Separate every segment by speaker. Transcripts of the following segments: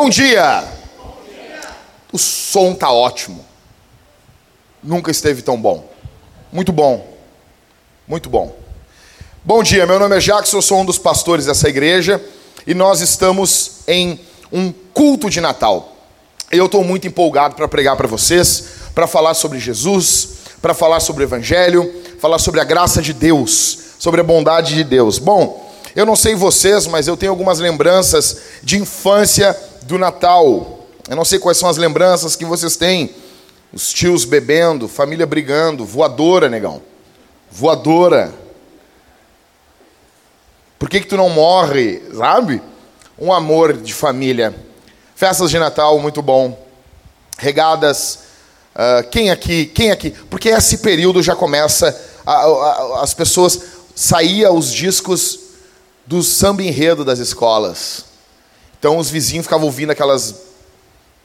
Speaker 1: Bom dia. O som tá ótimo. Nunca esteve tão bom. Muito bom. Muito bom. Bom dia, meu nome é Jackson, eu sou um dos pastores dessa igreja e nós estamos em um culto de Natal. Eu estou muito empolgado para pregar para vocês, para falar sobre Jesus, para falar sobre o Evangelho, falar sobre a graça de Deus, sobre a bondade de Deus. Bom, eu não sei vocês, mas eu tenho algumas lembranças de infância do Natal. Eu não sei quais são as lembranças que vocês têm. Os tios bebendo, família brigando, voadora, negão. Voadora. Por que, que tu não morre, sabe? Um amor de família. Festas de Natal, muito bom. Regadas. Uh, quem aqui? Quem aqui? Porque esse período já começa. A, a, as pessoas saía os discos do samba enredo das escolas. Então os vizinhos ficavam ouvindo aquelas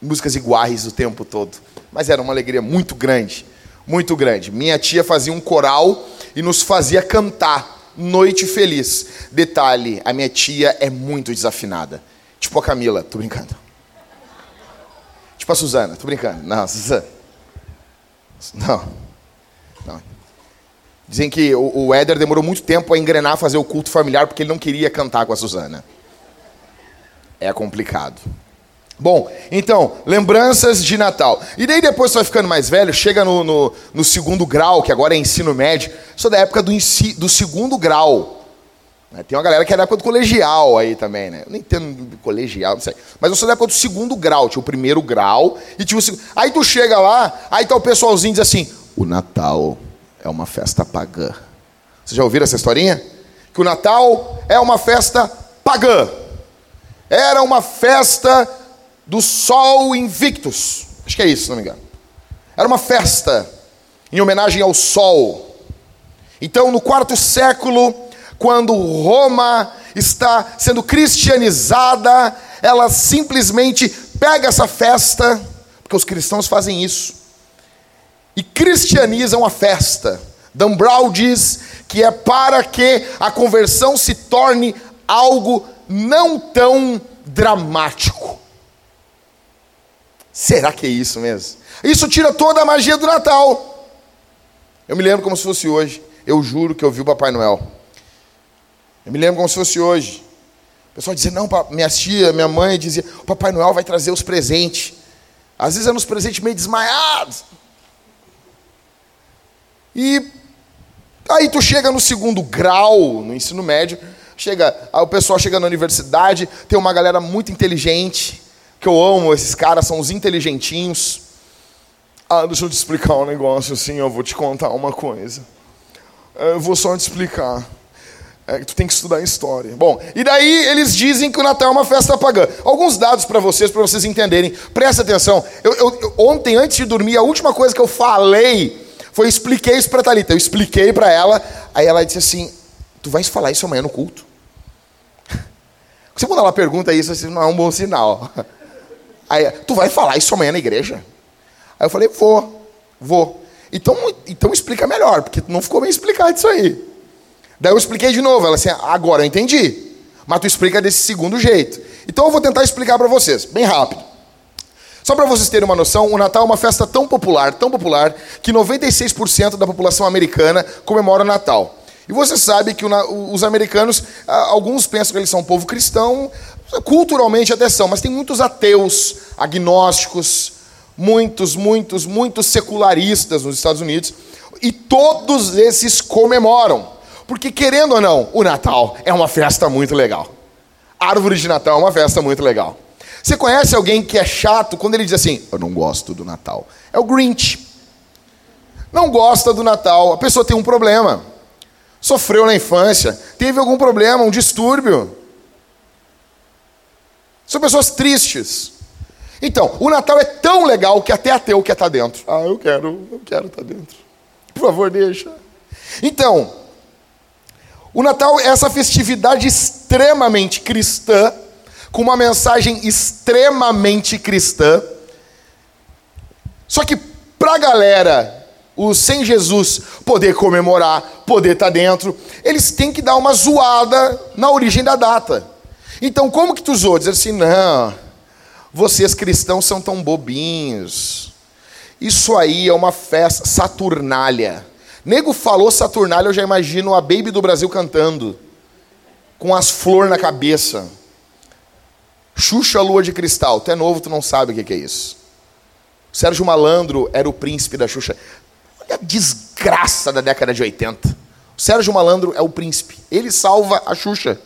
Speaker 1: músicas iguais o tempo todo. Mas era uma alegria muito grande, muito grande. Minha tia fazia um coral e nos fazia cantar Noite Feliz. Detalhe, a minha tia é muito desafinada. Tipo a Camila, tô brincando. Tipo a Suzana, tô brincando. Não, Suzana. Não. Não. Dizem que o, o Éder demorou muito tempo a engrenar, fazer o culto familiar, porque ele não queria cantar com a Suzana. É complicado. Bom, então, lembranças de Natal. E daí depois você vai ficando mais velho, chega no, no, no segundo grau, que agora é ensino médio. Sou da época do, do segundo grau. Né? Tem uma galera que é da época do colegial aí também, né? Eu nem entendo colegial, não sei. Mas eu sou da época do segundo grau. Tinha o primeiro grau e tinha o segundo. Aí tu chega lá, aí tá o pessoalzinho diz assim: o Natal é uma festa pagã. Vocês já ouviram essa historinha? Que o Natal é uma festa pagã. Era uma festa do Sol Invictus. Acho que é isso, se não me engano. Era uma festa em homenagem ao Sol. Então, no quarto século, quando Roma está sendo cristianizada, ela simplesmente pega essa festa, porque os cristãos fazem isso, e cristianizam a festa. Dan Brown diz que é para que a conversão se torne algo não tão dramático. Será que é isso mesmo? Isso tira toda a magia do Natal. Eu me lembro como se fosse hoje. Eu juro que eu vi o Papai Noel. Eu me lembro como se fosse hoje. O pessoal dizia, não, minha tia, minha mãe dizia, o Papai Noel vai trazer os presentes. Às vezes eram os presentes meio desmaiados. E aí tu chega no segundo grau, no ensino médio, chega, o pessoal chega na universidade, tem uma galera muito inteligente, que eu amo, esses caras são os inteligentinhos. Ah, deixa eu te explicar um negócio assim, eu vou te contar uma coisa. Eu vou só te explicar. É que tu tem que estudar história. Bom, e daí eles dizem que o Natal é uma festa pagã. Alguns dados para vocês, para vocês entenderem. Presta atenção. Eu, eu, ontem, antes de dormir, a última coisa que eu falei foi expliquei isso para Talita. Eu expliquei para ela, aí ela disse assim: "Tu vais falar isso amanhã no culto?" Você quando ela pergunta isso, assim, não é um bom sinal. Aí, tu vai falar isso amanhã na igreja? Aí eu falei: "Vou, vou." Então, então explica melhor, porque não ficou bem explicado isso aí. Daí eu expliquei de novo. Ela assim, agora eu entendi. Mas tu explica desse segundo jeito. Então eu vou tentar explicar para vocês, bem rápido. Só para vocês terem uma noção, o Natal é uma festa tão popular, tão popular, que 96% da população americana comemora o Natal. E você sabe que os americanos, alguns pensam que eles são um povo cristão, culturalmente até são, mas tem muitos ateus, agnósticos, muitos, muitos, muitos secularistas nos Estados Unidos, e todos esses comemoram. Porque, querendo ou não, o Natal é uma festa muito legal. árvore de Natal é uma festa muito legal. Você conhece alguém que é chato quando ele diz assim: Eu não gosto do Natal? É o Grinch. Não gosta do Natal. A pessoa tem um problema. Sofreu na infância. Teve algum problema, um distúrbio. São pessoas tristes. Então, o Natal é tão legal que até ateu quer estar dentro. Ah, eu quero, eu quero estar dentro. Por favor, deixa. Então, o Natal é essa festividade extremamente cristã, com uma mensagem extremamente cristã. Só que para a galera, o sem Jesus, poder comemorar, poder estar tá dentro, eles têm que dar uma zoada na origem da data. Então, como que tu zoou? Dizer assim, não, Vocês cristãos são tão bobinhos. Isso aí é uma festa saturnália. Nego falou saturnália, eu já imagino a Baby do Brasil cantando, com as flores na cabeça. Xuxa Lua de Cristal. Tu é novo, tu não sabe o que é isso. Sérgio Malandro era o príncipe da Xuxa. Olha a desgraça da década de 80. O Sérgio Malandro é o príncipe. Ele salva a Xuxa.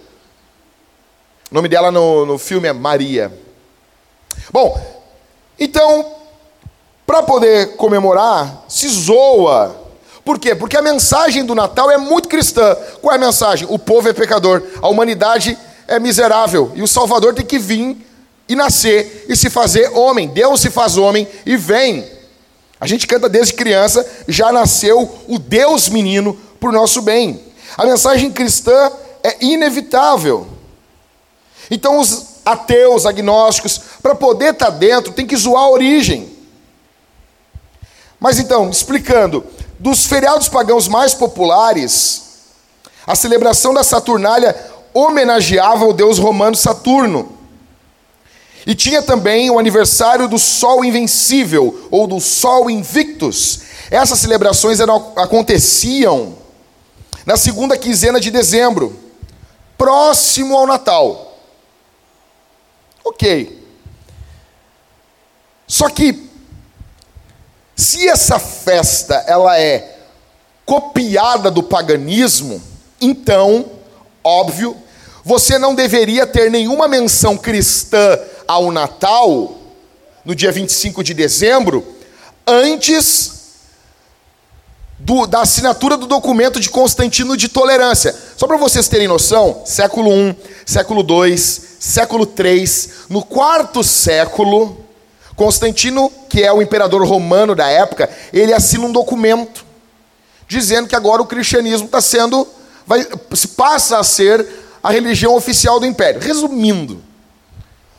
Speaker 1: O nome dela no, no filme é Maria. Bom, então, para poder comemorar, se zoa. Por quê? Porque a mensagem do Natal é muito cristã. Qual é a mensagem? O povo é pecador, a humanidade é miserável e o Salvador tem que vir e nascer e se fazer homem. Deus se faz homem e vem. A gente canta desde criança, já nasceu o Deus menino por nosso bem. A mensagem cristã é inevitável. Então os ateus, agnósticos, para poder estar tá dentro, tem que zoar a origem. Mas então, explicando, dos feriados pagãos mais populares, a celebração da Saturnália homenageava o deus romano Saturno. E tinha também o aniversário do Sol Invencível, ou do Sol Invictus. Essas celebrações eram, aconteciam na segunda quinzena de dezembro, próximo ao Natal. Ok. Só que se essa festa ela é copiada do paganismo, então, óbvio, você não deveria ter nenhuma menção cristã ao Natal no dia 25 de dezembro antes do, da assinatura do documento de Constantino de tolerância. Só para vocês terem noção, século I, século II, século III, no quarto século, Constantino, que é o imperador romano da época, ele assina um documento dizendo que agora o cristianismo está sendo, vai, passa a ser a religião oficial do império. Resumindo,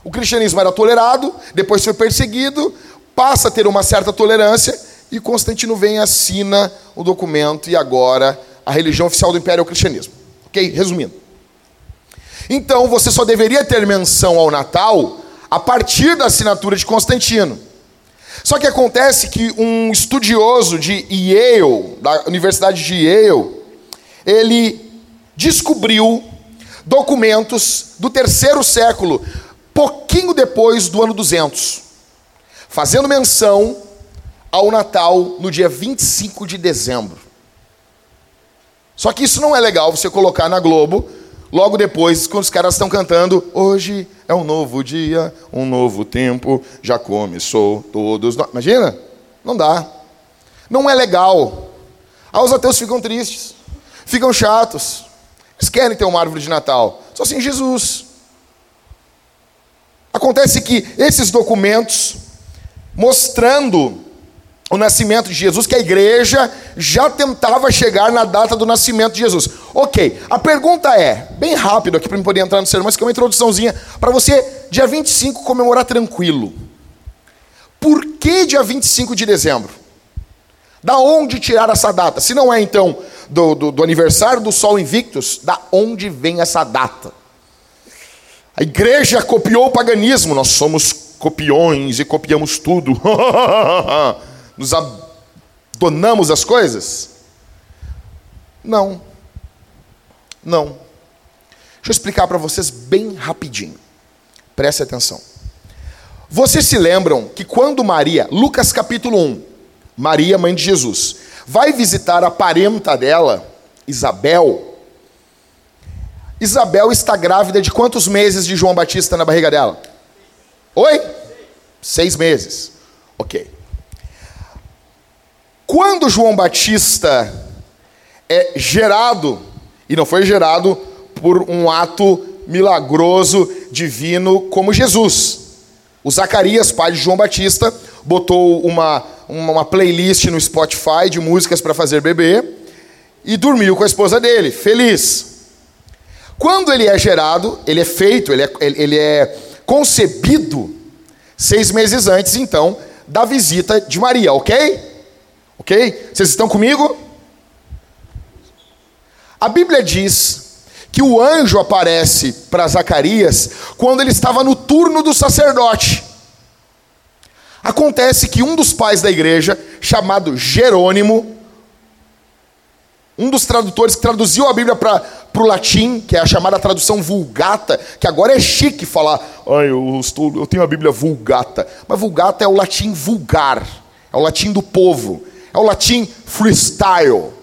Speaker 1: o cristianismo era tolerado, depois foi perseguido, passa a ter uma certa tolerância, e Constantino vem assina o documento, e agora a religião oficial do império é o cristianismo. Ok? Resumindo. Então você só deveria ter menção ao Natal a partir da assinatura de Constantino. Só que acontece que um estudioso de Yale, da Universidade de Yale, ele descobriu documentos do terceiro século, pouquinho depois do ano 200, fazendo menção ao Natal no dia 25 de dezembro. Só que isso não é legal você colocar na Globo logo depois, quando os caras estão cantando, hoje é um novo dia, um novo tempo, já começou todos. Imagina? Não dá. Não é legal. Aí os ateus ficam tristes, ficam chatos. Eles querem ter uma árvore de Natal. Só assim Jesus. Acontece que esses documentos mostrando o nascimento de Jesus, que a igreja já tentava chegar na data do nascimento de Jesus. Ok, a pergunta é, bem rápido aqui para eu poder entrar no sermão, mas que é uma introduçãozinha, para você, dia 25, comemorar tranquilo. Por que dia 25 de dezembro? Da onde tirar essa data? Se não é então do, do, do aniversário do Sol Invictus, da onde vem essa data? A igreja copiou o paganismo, nós somos copiões e copiamos tudo. nos abandonamos as coisas? Não. Não. Deixa eu explicar para vocês bem rapidinho. Preste atenção. Vocês se lembram que quando Maria, Lucas capítulo 1, Maria, mãe de Jesus, vai visitar a parenta dela, Isabel. Isabel está grávida de quantos meses de João Batista na barriga dela? Oi? Seis meses. Ok. Quando João Batista é gerado, e não foi gerado por um ato milagroso, divino, como Jesus. O Zacarias, pai de João Batista, botou uma, uma playlist no Spotify de músicas para fazer bebê e dormiu com a esposa dele, feliz. Quando ele é gerado, ele é feito, ele é, ele é concebido seis meses antes, então, da visita de Maria, ok? Ok? Vocês estão comigo? A Bíblia diz que o anjo aparece para Zacarias quando ele estava no turno do sacerdote. Acontece que um dos pais da igreja, chamado Jerônimo, um dos tradutores que traduziu a Bíblia para o latim, que é a chamada tradução vulgata, que agora é chique falar, Ai, eu, estou, eu tenho a Bíblia vulgata. Mas vulgata é o latim vulgar, é o latim do povo, é o latim freestyle.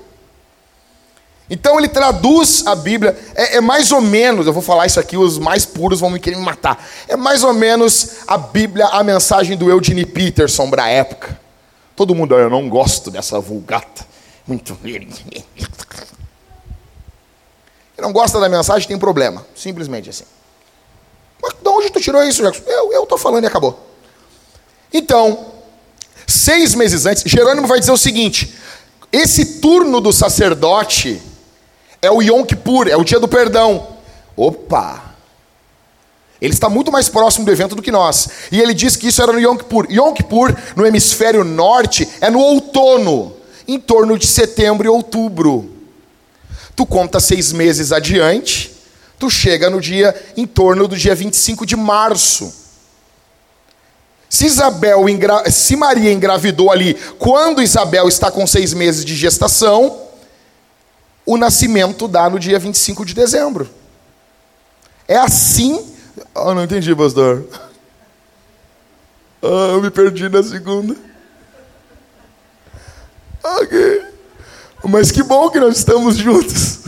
Speaker 1: Então ele traduz a Bíblia, é, é, mais ou menos, eu vou falar isso aqui, os mais puros vão me querer me matar. É mais ou menos a Bíblia, a mensagem do Eugene Peterson para a época. Todo mundo, eu não gosto dessa vulgata. Muito. Ele não gosta da mensagem, tem problema. Simplesmente assim. Mas de onde tu tirou isso, Jackson? Eu estou falando e acabou. Então, seis meses antes, Jerônimo vai dizer o seguinte: esse turno do sacerdote é o Yom Kippur, é o dia do perdão. Opa! Ele está muito mais próximo do evento do que nós. E ele diz que isso era no Yom Kippur. Yom Kippur, no hemisfério norte, é no outono, em torno de setembro e outubro. Tu conta seis meses adiante, tu chega no dia, em torno do dia 25 de março. Se Isabel, se Maria engravidou ali, quando Isabel está com seis meses de gestação, o nascimento dá no dia 25 de dezembro. É assim. Ah, não entendi, pastor. Ah, eu me perdi na segunda. Ok. Mas que bom que nós estamos juntos.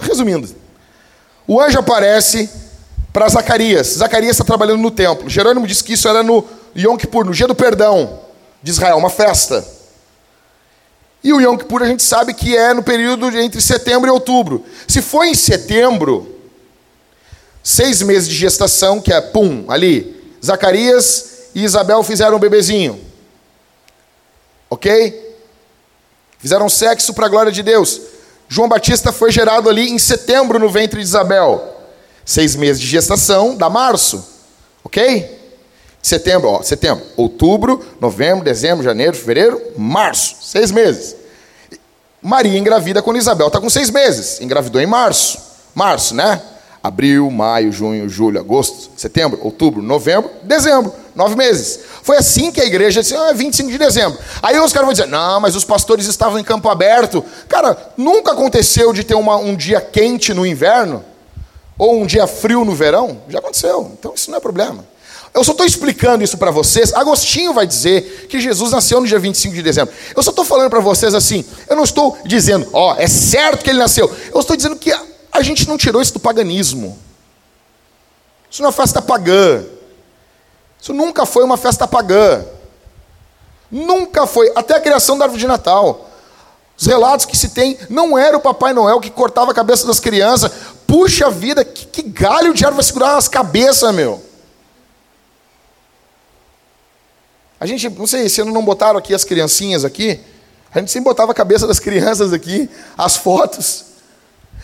Speaker 1: Resumindo, o anjo aparece para Zacarias. Zacarias está trabalhando no templo. Jerônimo disse que isso era no Yom Kippur, no dia do perdão de Israel, uma festa. E o Yom Kippur a gente sabe que é no período entre setembro e outubro. Se foi em setembro, seis meses de gestação, que é pum, ali, Zacarias e Isabel fizeram um bebezinho. Ok? Fizeram sexo para a glória de Deus. João Batista foi gerado ali em setembro no ventre de Isabel. Seis meses de gestação dá março. Ok? Setembro, ó, setembro, outubro, novembro, dezembro, janeiro, fevereiro, março. Seis meses. Maria engravida quando Isabel está com seis meses. Engravidou em março. Março, né? Abril, maio, junho, julho, agosto, setembro, outubro, novembro, dezembro. Nove meses. Foi assim que a igreja disse, ah, 25 de dezembro. Aí os caras vão dizer, não, mas os pastores estavam em campo aberto. Cara, nunca aconteceu de ter uma, um dia quente no inverno? Ou um dia frio no verão? Já aconteceu. Então isso não é problema. Eu só estou explicando isso para vocês. Agostinho vai dizer que Jesus nasceu no dia 25 de dezembro. Eu só estou falando para vocês assim. Eu não estou dizendo, ó, é certo que ele nasceu. Eu estou dizendo que a, a gente não tirou isso do paganismo. Isso não é festa pagã. Isso nunca foi uma festa pagã. Nunca foi. Até a criação da árvore de Natal. Os relatos que se tem, não era o Papai Noel que cortava a cabeça das crianças. Puxa vida, que, que galho de árvore vai segurar as cabeças, meu. A gente, não sei se não botaram aqui as criancinhas aqui. A gente sempre botava a cabeça das crianças aqui, as fotos.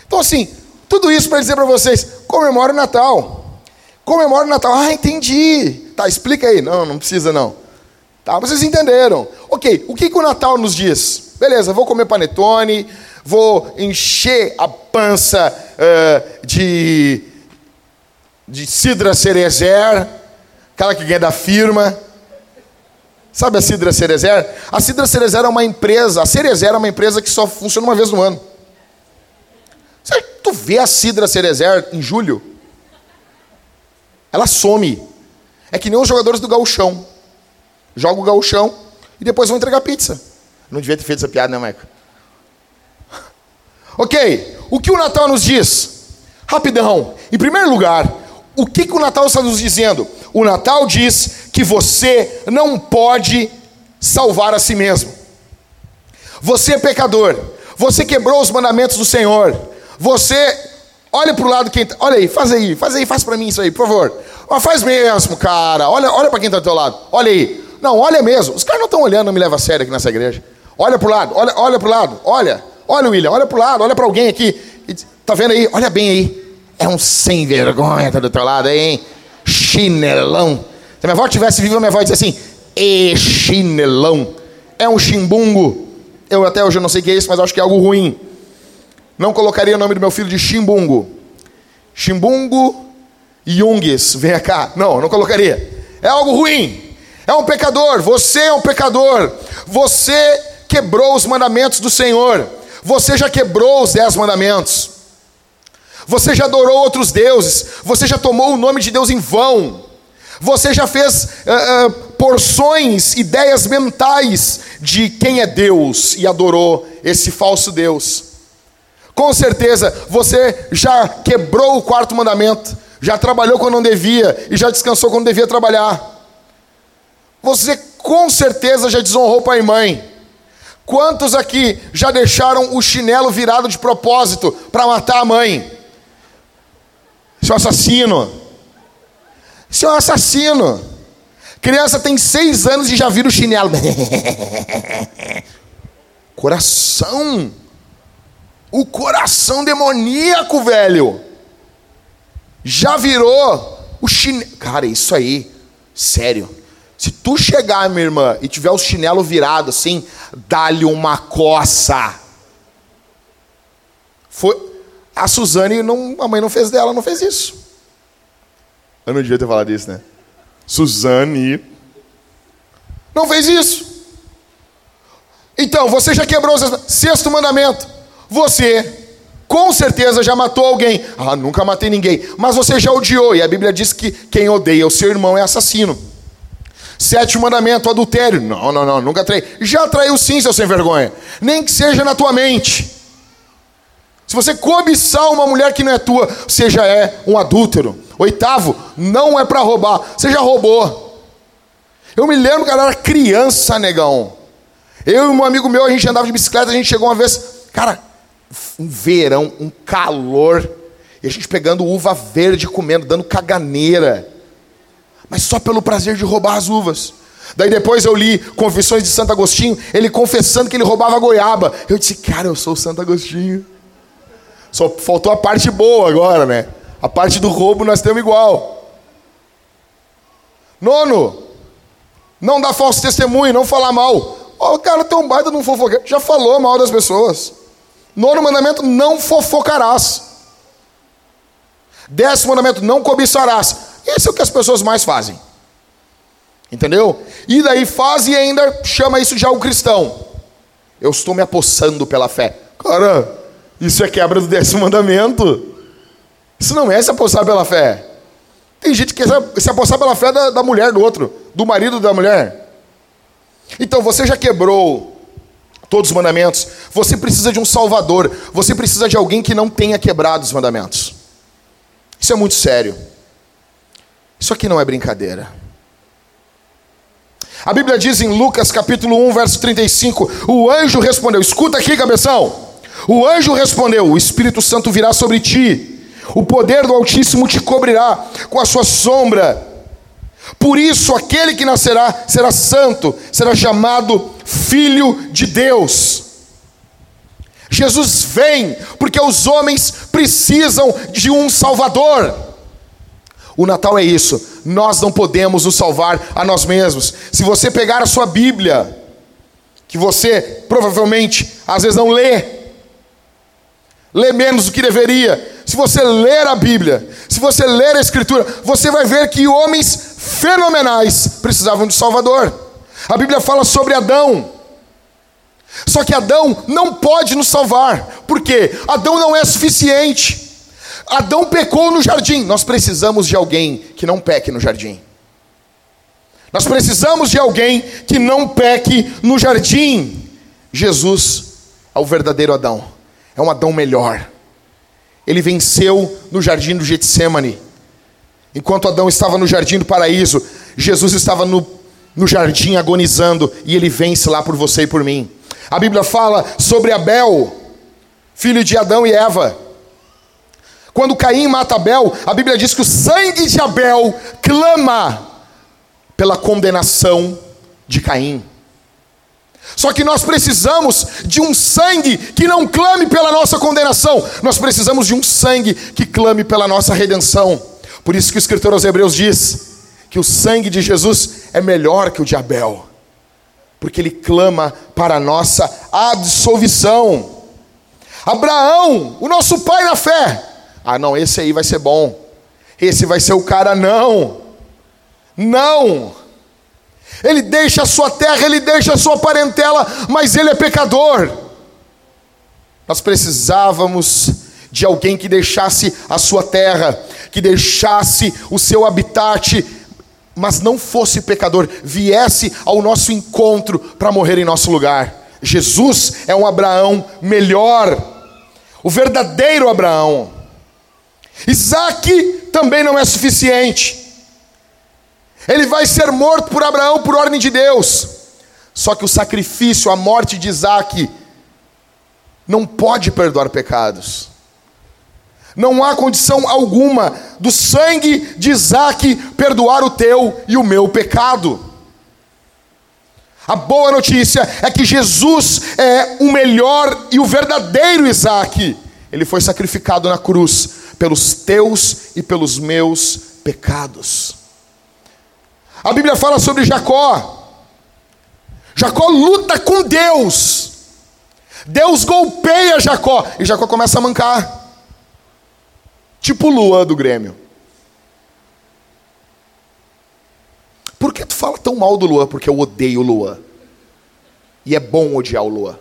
Speaker 1: Então, assim, tudo isso para dizer para vocês: comemore o Natal. Comemore o Natal. Ah, entendi. Tá, explica aí. Não, não precisa não. Tá, vocês entenderam. Ok, o que, que o Natal nos diz? Beleza, vou comer panetone, vou encher a pança uh, de, de cidra cerezer, aquela que ganha da firma. Sabe a Cidra Cerezer? A Cidra Cerezer é uma empresa, a Cerezer é uma empresa que só funciona uma vez no ano. Você, tu vê a Cidra Cerezer em julho? Ela some. É que nem os jogadores do gauchão. Joga o gauchão e depois vão entregar pizza. Não devia ter feito essa piada, né, Maico? ok, o que o Natal nos diz? Rapidão. Em primeiro lugar, o que, que o Natal está nos dizendo? O Natal diz que você não pode salvar a si mesmo. Você é pecador. Você quebrou os mandamentos do Senhor. Você olha para o lado quem tá, olha aí, faz aí, faz aí, faz para mim isso aí, por favor. Mas faz mesmo, cara. Olha, olha para quem está do teu lado. Olha aí. Não, olha mesmo. Os caras não estão olhando, não me leva a sério aqui nessa igreja. Olha para o lado, olha, olha para o lado, olha. Olha, William, olha para o lado, olha para alguém aqui. Tá vendo aí? Olha bem aí. É um sem vergonha tá do teu lado aí, hein? Chinelão. Se minha avó tivesse viva, minha avó ia dizer assim: e chinelão. É um chimbungo. Eu até hoje não sei o que é isso, mas acho que é algo ruim. Não colocaria o nome do meu filho de chimbungo. Chimbungo Jungs, venha cá. Não, não colocaria. é algo ruim. É um pecador, você é um pecador. Você quebrou os mandamentos do Senhor. Você já quebrou os dez mandamentos. Você já adorou outros deuses. Você já tomou o nome de Deus em vão. Você já fez uh, uh, porções, ideias mentais de quem é Deus e adorou esse falso Deus. Com certeza você já quebrou o quarto mandamento, já trabalhou quando não devia e já descansou quando devia trabalhar. Você com certeza já desonrou pai e mãe. Quantos aqui já deixaram o chinelo virado de propósito para matar a mãe? Seu assassino. Seu assassino. Criança tem seis anos e já vira o chinelo. Coração. O coração demoníaco, velho. Já virou o chinelo. Cara, isso aí, sério. Se tu chegar, minha irmã, e tiver o chinelo virado assim, dá-lhe uma coça. Foi. A Suzane, não, a mãe não fez dela, não fez isso. Eu não devia ter falado isso, né? Suzane não fez isso. Então, você já quebrou o sexto mandamento. Você com certeza já matou alguém. Ah, nunca matei ninguém. Mas você já odiou. E a Bíblia diz que quem odeia o seu irmão é assassino. Sétimo mandamento, adultério. Não, não, não, nunca traí. Já traiu sim, seu sem vergonha. Nem que seja na tua mente. Se você cobiçar uma mulher que não é tua, você já é um adúltero. Oitavo, não é para roubar. Você já roubou. Eu me lembro que era criança, negão. Eu e um amigo meu, a gente andava de bicicleta, a gente chegou uma vez, cara, um verão, um calor, e a gente pegando uva verde comendo, dando caganeira, mas só pelo prazer de roubar as uvas. Daí depois eu li Confissões de Santo Agostinho, ele confessando que ele roubava goiaba. Eu disse, cara, eu sou Santo Agostinho. Só faltou a parte boa agora, né? A parte do roubo nós temos igual. Nono, não dá falso testemunho, não falar mal. Oh, o cara tão baita de um fofoqueiro. Já falou mal das pessoas. Nono mandamento, não fofocarás. Décimo mandamento, não cobiçarás. Esse é o que as pessoas mais fazem. Entendeu? E daí faz e ainda chama isso de algo cristão. Eu estou me apossando pela fé. Cara, isso é quebra do décimo mandamento. Isso não é se apossar pela fé. Tem gente que quer se apossar pela fé da, da mulher do outro, do marido da mulher. Então você já quebrou todos os mandamentos. Você precisa de um Salvador. Você precisa de alguém que não tenha quebrado os mandamentos. Isso é muito sério. Isso aqui não é brincadeira. A Bíblia diz em Lucas capítulo 1, verso 35: O anjo respondeu, escuta aqui, cabeção. O anjo respondeu: O Espírito Santo virá sobre ti, o poder do Altíssimo te cobrirá com a sua sombra. Por isso, aquele que nascerá será santo, será chamado Filho de Deus. Jesus vem porque os homens precisam de um Salvador. O Natal é isso, nós não podemos nos salvar a nós mesmos. Se você pegar a sua Bíblia, que você provavelmente às vezes não lê, lê menos do que deveria. Se você ler a Bíblia, se você ler a Escritura, você vai ver que homens fenomenais precisavam de Salvador. A Bíblia fala sobre Adão. Só que Adão não pode nos salvar, porque Adão não é suficiente. Adão pecou no jardim. Nós precisamos de alguém que não peque no jardim. Nós precisamos de alguém que não peque no jardim. Jesus é o verdadeiro Adão. É um Adão melhor. Ele venceu no jardim do Getsemane. Enquanto Adão estava no jardim do paraíso, Jesus estava no, no jardim agonizando e ele vence lá por você e por mim. A Bíblia fala sobre Abel, filho de Adão e Eva. Quando Caim mata Abel, a Bíblia diz que o sangue de Abel clama pela condenação de Caim. Só que nós precisamos de um sangue que não clame pela nossa condenação, nós precisamos de um sangue que clame pela nossa redenção. Por isso que o escritor aos Hebreus diz que o sangue de Jesus é melhor que o de Abel, porque ele clama para a nossa absolvição. Abraão, o nosso pai na fé, ah, não, esse aí vai ser bom, esse vai ser o cara, não. Não. Ele deixa a sua terra, ele deixa a sua parentela, mas ele é pecador. Nós precisávamos de alguém que deixasse a sua terra, que deixasse o seu habitat, mas não fosse pecador, viesse ao nosso encontro para morrer em nosso lugar. Jesus é um Abraão melhor, o verdadeiro Abraão. Isaac também não é suficiente. Ele vai ser morto por Abraão por ordem de Deus. Só que o sacrifício, a morte de Isaac, não pode perdoar pecados. Não há condição alguma do sangue de Isaac perdoar o teu e o meu pecado. A boa notícia é que Jesus é o melhor e o verdadeiro Isaac. Ele foi sacrificado na cruz pelos teus e pelos meus pecados. A Bíblia fala sobre Jacó. Jacó luta com Deus. Deus golpeia Jacó e Jacó começa a mancar. Tipo Lua do Grêmio. Por que tu fala tão mal do Lua? Porque eu odeio o Lua. E é bom odiar o Lua.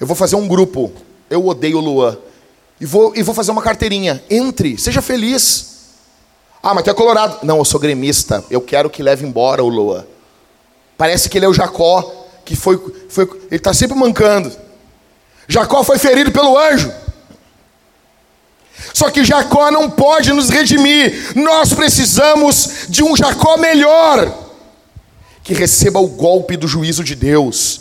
Speaker 1: Eu vou fazer um grupo. Eu odeio o Lua. E vou, e vou fazer uma carteirinha. Entre, seja feliz. Ah, mas tu é colorado. Não, eu sou gremista. Eu quero que leve embora o Lua. Parece que ele é o Jacó, que foi. foi ele está sempre mancando. Jacó foi ferido pelo anjo. Só que Jacó não pode nos redimir. Nós precisamos de um Jacó melhor, que receba o golpe do juízo de Deus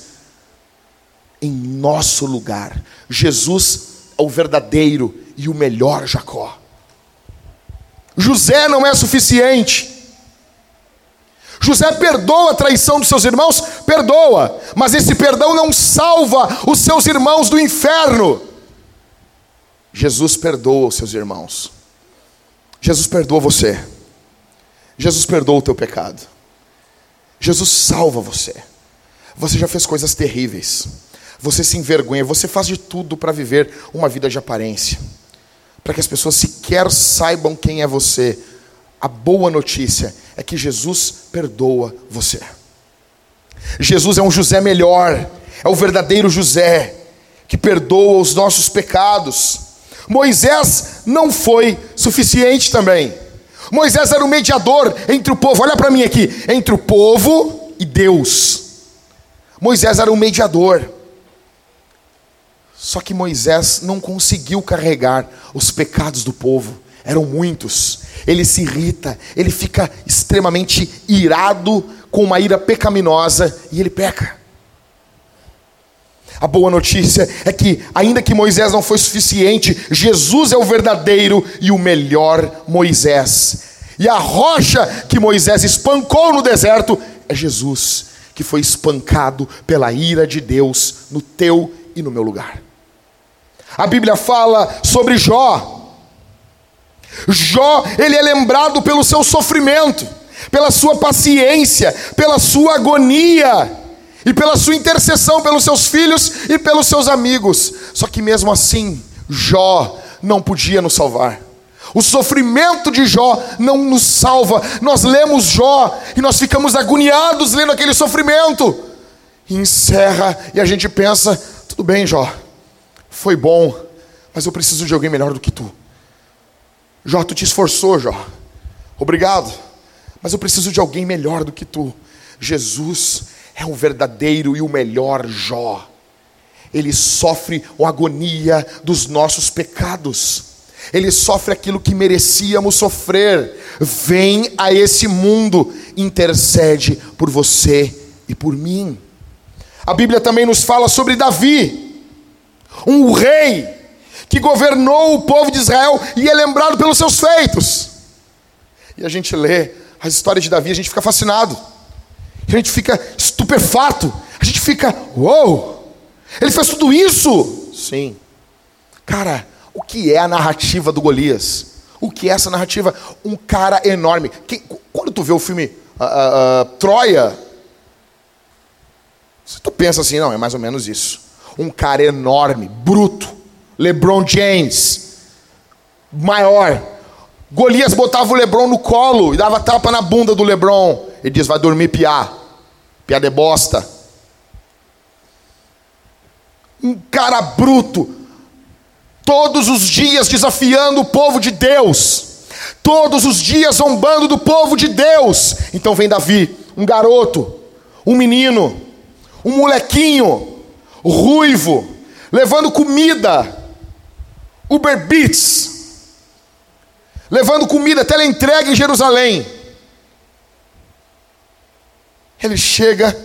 Speaker 1: em nosso lugar. Jesus é o verdadeiro e o melhor Jacó. José não é suficiente. José perdoa a traição dos seus irmãos? Perdoa, mas esse perdão não salva os seus irmãos do inferno. Jesus perdoa os seus irmãos. Jesus perdoa você. Jesus perdoa o teu pecado. Jesus salva você. Você já fez coisas terríveis. Você se envergonha, você faz de tudo para viver uma vida de aparência. Para que as pessoas sequer saibam quem é você. A boa notícia é que Jesus perdoa você. Jesus é um José melhor, é o verdadeiro José, que perdoa os nossos pecados. Moisés não foi suficiente também. Moisés era o mediador entre o povo, olha para mim aqui, entre o povo e Deus. Moisés era o mediador. Só que Moisés não conseguiu carregar os pecados do povo, eram muitos. Ele se irrita, ele fica extremamente irado com uma ira pecaminosa e ele peca. A boa notícia é que, ainda que Moisés não foi suficiente, Jesus é o verdadeiro e o melhor Moisés. E a rocha que Moisés espancou no deserto é Jesus, que foi espancado pela ira de Deus no teu e no meu lugar. A Bíblia fala sobre Jó. Jó, ele é lembrado pelo seu sofrimento, pela sua paciência, pela sua agonia e pela sua intercessão pelos seus filhos e pelos seus amigos. Só que mesmo assim, Jó não podia nos salvar. O sofrimento de Jó não nos salva. Nós lemos Jó e nós ficamos agoniados lendo aquele sofrimento. E encerra e a gente pensa: tudo bem, Jó, foi bom, mas eu preciso de alguém melhor do que tu. Jó, tu te esforçou, Jó. Obrigado, mas eu preciso de alguém melhor do que tu. Jesus é o verdadeiro e o melhor Jó. Ele sofre a agonia dos nossos pecados. Ele sofre aquilo que merecíamos sofrer. Vem a esse mundo, intercede por você e por mim. A Bíblia também nos fala sobre Davi, um rei que governou o povo de Israel e é lembrado pelos seus feitos. E a gente lê as histórias de Davi, a gente fica fascinado a gente fica estupefato, a gente fica, uou, ele fez tudo isso? Sim. Cara, o que é a narrativa do Golias? O que é essa narrativa? Um cara enorme. Quem, quando tu vê o filme uh, uh, Troia, se tu pensa assim, não, é mais ou menos isso. Um cara enorme, bruto, LeBron James, maior, Golias botava o Lebron no colo e dava tapa na bunda do Lebron. Ele diz: vai dormir piá. Piá de bosta. Um cara bruto. Todos os dias desafiando o povo de Deus. Todos os dias zombando do povo de Deus. Então vem Davi, um garoto, um menino, um molequinho, ruivo, levando comida, Uber Beats, levando comida, entrega em Jerusalém. Ele chega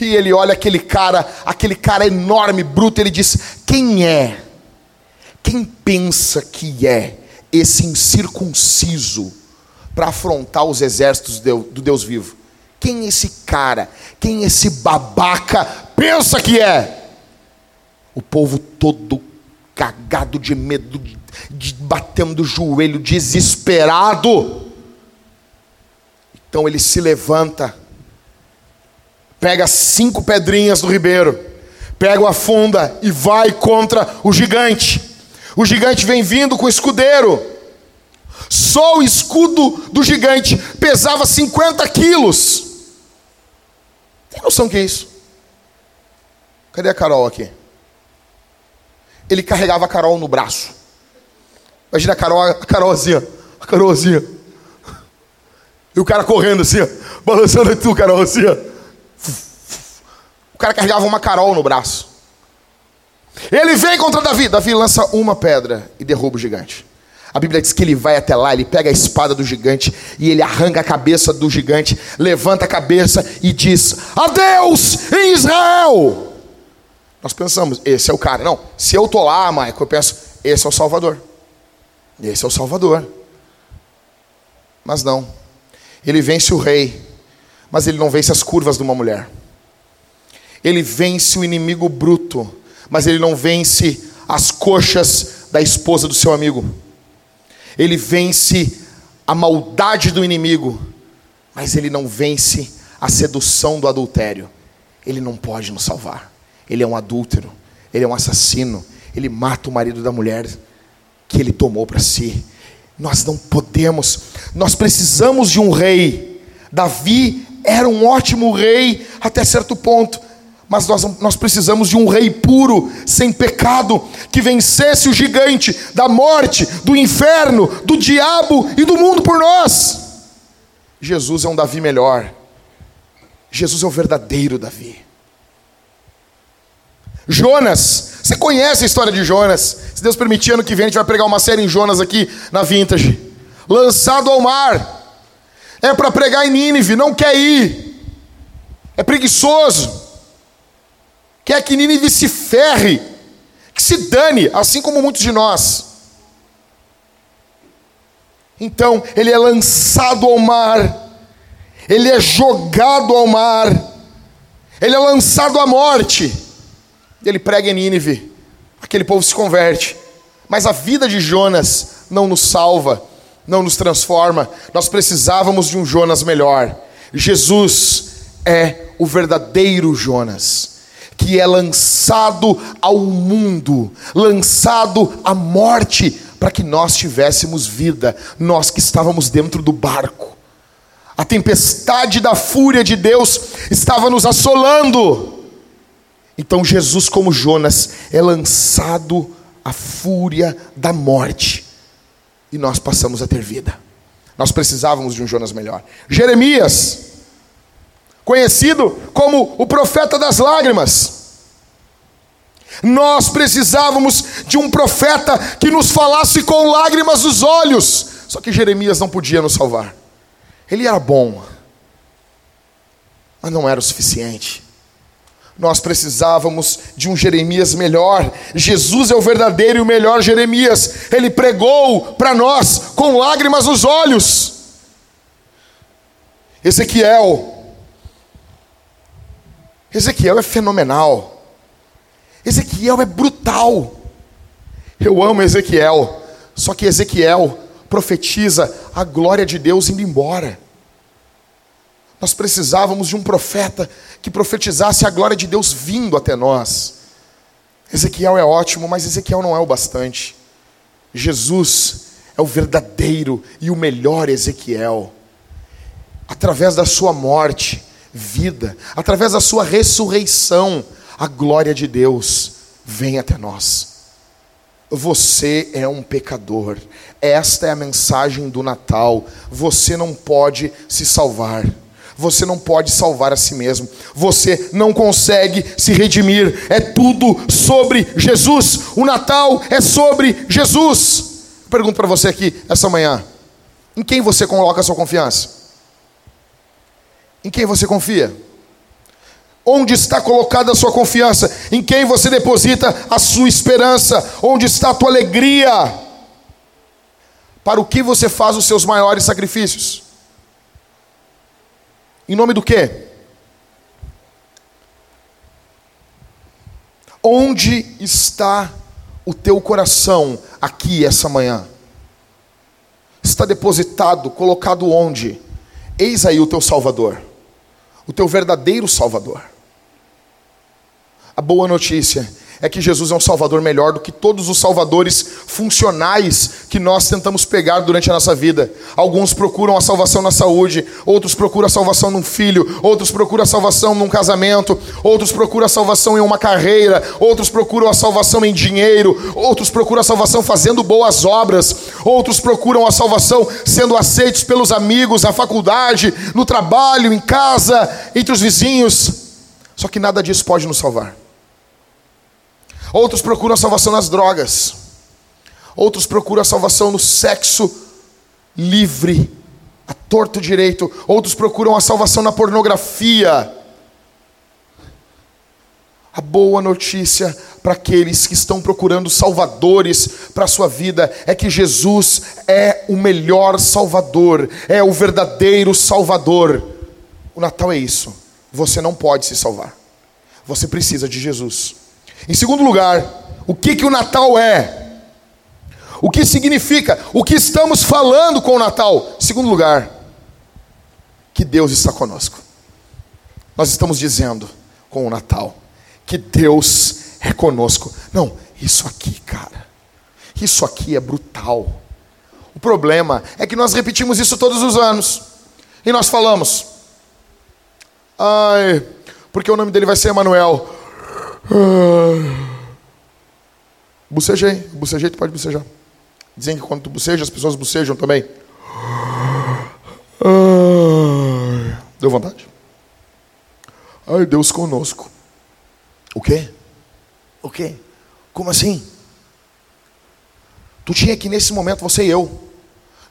Speaker 1: e ele olha aquele cara, aquele cara enorme, bruto, ele diz: Quem é? Quem pensa que é esse incircunciso para afrontar os exércitos do Deus vivo? Quem esse cara? Quem esse babaca pensa que é? O povo todo cagado de medo, de, de, batendo o joelho, desesperado. Então ele se levanta, pega cinco pedrinhas do ribeiro, pega uma funda e vai contra o gigante. O gigante vem vindo com o escudeiro. Só o escudo do gigante pesava 50 quilos. Tem noção que é isso? Cadê a Carol aqui? Ele carregava a Carol no braço. Imagina a Carol, a Carolzinha, a Carolzinha. E o cara correndo assim, balançando tu, Carolzinha. O cara carregava uma Carol no braço. Ele vem contra Davi. Davi lança uma pedra e derruba o gigante. A Bíblia diz que ele vai até lá, ele pega a espada do gigante e ele arranca a cabeça do gigante, levanta a cabeça e diz: Adeus em Israel! Nós pensamos, esse é o cara. Não, se eu estou lá, Michael, eu penso, esse é o Salvador. Esse é o Salvador. Mas não. Ele vence o rei, mas ele não vence as curvas de uma mulher. Ele vence o inimigo bruto, mas ele não vence as coxas da esposa do seu amigo ele vence a maldade do inimigo, mas ele não vence a sedução do adultério. Ele não pode nos salvar. Ele é um adúltero, ele é um assassino, ele mata o marido da mulher que ele tomou para si. Nós não podemos, nós precisamos de um rei. Davi era um ótimo rei até certo ponto, mas nós, nós precisamos de um rei puro, sem pecado, que vencesse o gigante da morte, do inferno, do diabo e do mundo por nós. Jesus é um Davi melhor. Jesus é o verdadeiro Davi. Jonas, você conhece a história de Jonas? Se Deus permitir, ano que vem a gente vai pregar uma série em Jonas aqui na Vintage. Lançado ao mar. É para pregar em Nínive, não quer ir. É preguiçoso quer que Nínive se ferre, que se dane, assim como muitos de nós. Então, ele é lançado ao mar, ele é jogado ao mar, ele é lançado à morte. Ele prega em Nínive, aquele povo se converte. Mas a vida de Jonas não nos salva, não nos transforma. Nós precisávamos de um Jonas melhor. Jesus é o verdadeiro Jonas que é lançado ao mundo, lançado à morte, para que nós tivéssemos vida, nós que estávamos dentro do barco. A tempestade da fúria de Deus estava nos assolando. Então Jesus, como Jonas, é lançado à fúria da morte. E nós passamos a ter vida. Nós precisávamos de um Jonas melhor. Jeremias, conhecido como o profeta das lágrimas. Nós precisávamos de um profeta que nos falasse com lágrimas nos olhos. Só que Jeremias não podia nos salvar. Ele era bom, mas não era o suficiente. Nós precisávamos de um Jeremias melhor. Jesus é o verdadeiro e o melhor Jeremias. Ele pregou para nós com lágrimas nos olhos. Ezequiel Ezequiel é fenomenal. Ezequiel é brutal. Eu amo Ezequiel. Só que Ezequiel profetiza a glória de Deus indo embora. Nós precisávamos de um profeta que profetizasse a glória de Deus vindo até nós. Ezequiel é ótimo, mas Ezequiel não é o bastante. Jesus é o verdadeiro e o melhor Ezequiel. Através da sua morte, vida, através da sua ressurreição, a glória de Deus vem até nós. Você é um pecador. Esta é a mensagem do Natal. Você não pode se salvar. Você não pode salvar a si mesmo. Você não consegue se redimir. É tudo sobre Jesus. O Natal é sobre Jesus. Pergunto para você aqui essa manhã: em quem você coloca a sua confiança? Em quem você confia? Onde está colocada a sua confiança? Em quem você deposita a sua esperança? Onde está a tua alegria? Para o que você faz os seus maiores sacrifícios? Em nome do quê? Onde está o teu coração aqui essa manhã? Está depositado, colocado onde? Eis aí o teu Salvador, o teu verdadeiro Salvador. A boa notícia é que Jesus é um Salvador melhor do que todos os salvadores funcionais que nós tentamos pegar durante a nossa vida. Alguns procuram a salvação na saúde, outros procuram a salvação num filho, outros procuram a salvação num casamento, outros procuram a salvação em uma carreira, outros procuram a salvação em dinheiro, outros procuram a salvação fazendo boas obras, outros procuram a salvação sendo aceitos pelos amigos, na faculdade, no trabalho, em casa, entre os vizinhos. Só que nada disso pode nos salvar. Outros procuram a salvação nas drogas. Outros procuram a salvação no sexo livre, a torto direito. Outros procuram a salvação na pornografia. A boa notícia para aqueles que estão procurando salvadores para a sua vida é que Jesus é o melhor salvador, é o verdadeiro salvador. O Natal é isso. Você não pode se salvar. Você precisa de Jesus. Em segundo lugar, o que, que o Natal é? O que significa? O que estamos falando com o Natal? Em segundo lugar, que Deus está conosco. Nós estamos dizendo com o Natal que Deus é conosco. Não, isso aqui, cara, isso aqui é brutal. O problema é que nós repetimos isso todos os anos. E nós falamos, ai, porque o nome dele vai ser Emanuel. Bucejei, bucejei, tu pode bucejar. Dizem que quando tu buceja, as pessoas bucejam também. Deu vontade? Ai, Deus conosco. O quê? O quê? Como assim? Tu tinha que nesse momento, você e eu,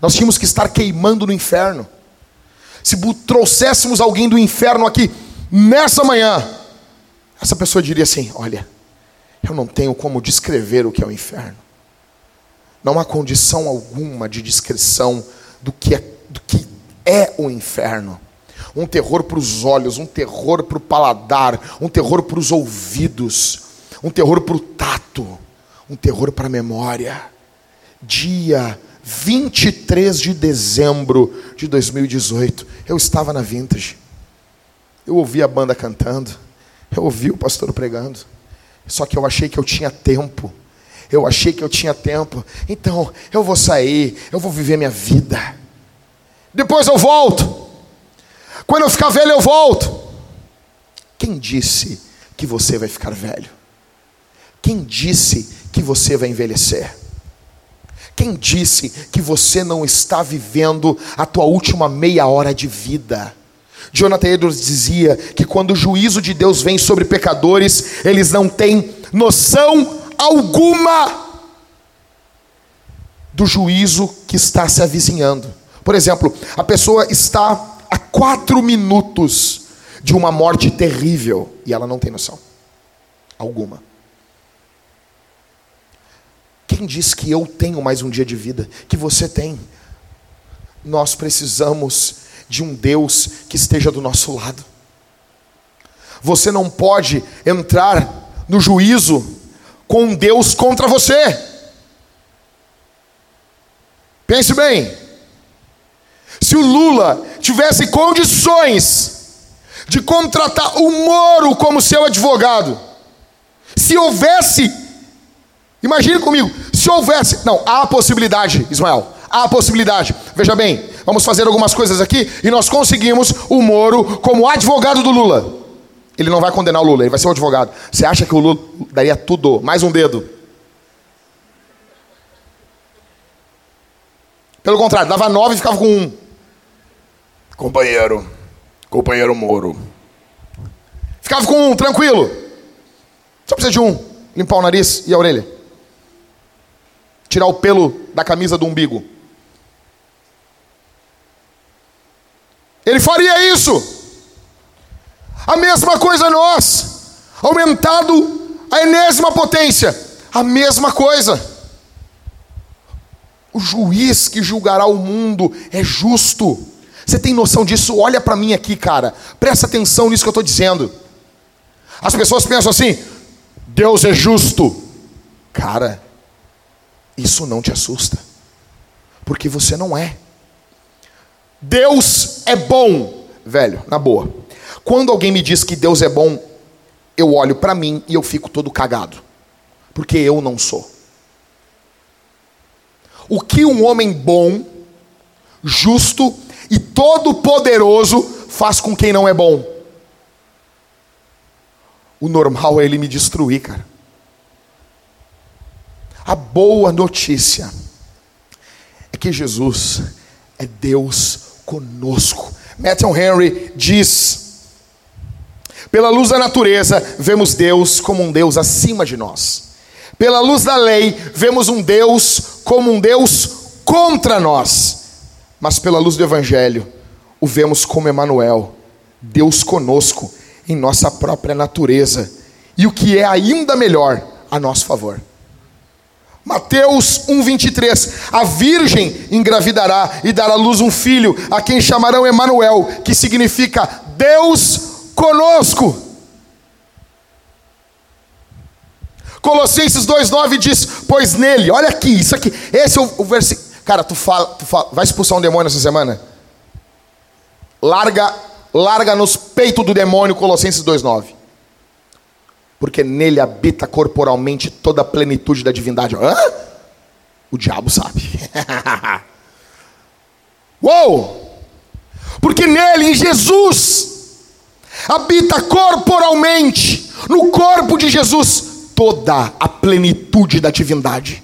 Speaker 1: nós tínhamos que estar queimando no inferno. Se trouxéssemos alguém do inferno aqui nessa manhã, essa pessoa diria assim: Olha, eu não tenho como descrever o que é o inferno. Não há condição alguma de descrição do que é, do que é o inferno. Um terror para os olhos, um terror para o paladar, um terror para os ouvidos, um terror para o tato, um terror para a memória. Dia 23 de dezembro de 2018, eu estava na Vintage. Eu ouvi a banda cantando. Eu ouvi o pastor pregando. Só que eu achei que eu tinha tempo. Eu achei que eu tinha tempo. Então, eu vou sair, eu vou viver minha vida. Depois eu volto. Quando eu ficar velho, eu volto. Quem disse que você vai ficar velho? Quem disse que você vai envelhecer? Quem disse que você não está vivendo a tua última meia hora de vida? Jonathan Edwards dizia que quando o juízo de Deus vem sobre pecadores, eles não têm noção alguma do juízo que está se avizinhando. Por exemplo, a pessoa está a quatro minutos de uma morte terrível e ela não tem noção alguma. Quem diz que eu tenho mais um dia de vida? Que você tem. Nós precisamos de um Deus que esteja do nosso lado. Você não pode entrar no juízo com um Deus contra você. Pense bem. Se o Lula tivesse condições de contratar o Moro como seu advogado, se houvesse, imagine comigo, se houvesse, não, há possibilidade, Ismael, Há possibilidade. Veja bem, vamos fazer algumas coisas aqui e nós conseguimos o Moro como advogado do Lula. Ele não vai condenar o Lula, ele vai ser o advogado. Você acha que o Lula daria tudo, mais um dedo? Pelo contrário, dava nove e ficava com um. Companheiro, companheiro Moro. Ficava com um, tranquilo. Só precisa de um. Limpar o nariz e a orelha. Tirar o pelo da camisa do umbigo. Ele faria isso. A mesma coisa nós. Aumentado a enésima potência. A mesma coisa. O juiz que julgará o mundo é justo. Você tem noção disso? Olha para mim aqui, cara. Presta atenção nisso que eu estou dizendo. As pessoas pensam assim: Deus é justo. Cara, isso não te assusta, porque você não é. Deus é bom, velho, na boa. Quando alguém me diz que Deus é bom, eu olho para mim e eu fico todo cagado, porque eu não sou. O que um homem bom, justo e todo-poderoso faz com quem não é bom? O normal é ele me destruir, cara. A boa notícia é que Jesus é Deus conosco. Matthew Henry diz: pela luz da natureza, vemos Deus como um Deus acima de nós. Pela luz da lei, vemos um Deus como um Deus contra nós. Mas pela luz do Evangelho, o vemos como Emanuel, Deus conosco em nossa própria natureza. E o que é ainda melhor, a nosso favor. Mateus 1:23 A virgem engravidará e dará à luz um filho, a quem chamarão Emanuel, que significa Deus conosco. Colossenses 2:9 diz: "Pois nele, olha aqui, isso aqui, esse é o, o versículo. Cara, tu fala, tu fala, vai expulsar um demônio essa semana? Larga, larga nos peitos do demônio Colossenses 2:9 porque nele habita corporalmente toda a plenitude da divindade. Hã? O diabo sabe. Uou! Porque nele, em Jesus, habita corporalmente, no corpo de Jesus, toda a plenitude da divindade.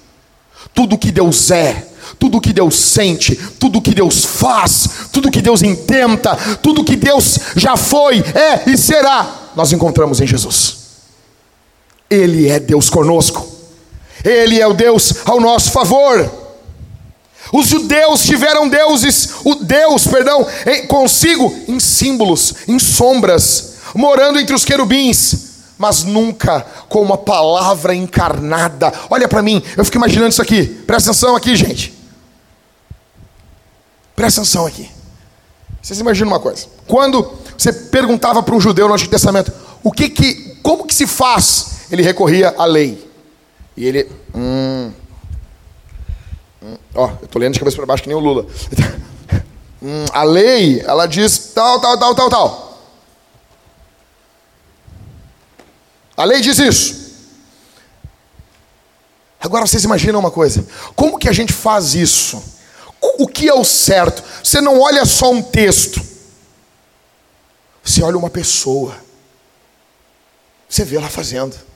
Speaker 1: Tudo que Deus é, tudo que Deus sente, tudo que Deus faz, tudo que Deus intenta, tudo que Deus já foi, é e será, nós encontramos em Jesus. Ele é Deus conosco. Ele é o Deus ao nosso favor. Os judeus tiveram deuses, o Deus, perdão, consigo em símbolos, em sombras, morando entre os querubins, mas nunca com uma palavra encarnada. Olha para mim, eu fico imaginando isso aqui. Presta atenção aqui, gente. Presta atenção aqui. Vocês imaginam uma coisa? Quando você perguntava para um judeu no Antigo Testamento, o que que, como que se faz ele recorria à lei. E ele. Hum, hum, ó, eu estou lendo de cabeça para baixo que nem o Lula. hum, a lei, ela diz tal, tal, tal, tal, tal. A lei diz isso. Agora vocês imaginam uma coisa: como que a gente faz isso? O que é o certo? Você não olha só um texto, você olha uma pessoa, você vê ela fazendo.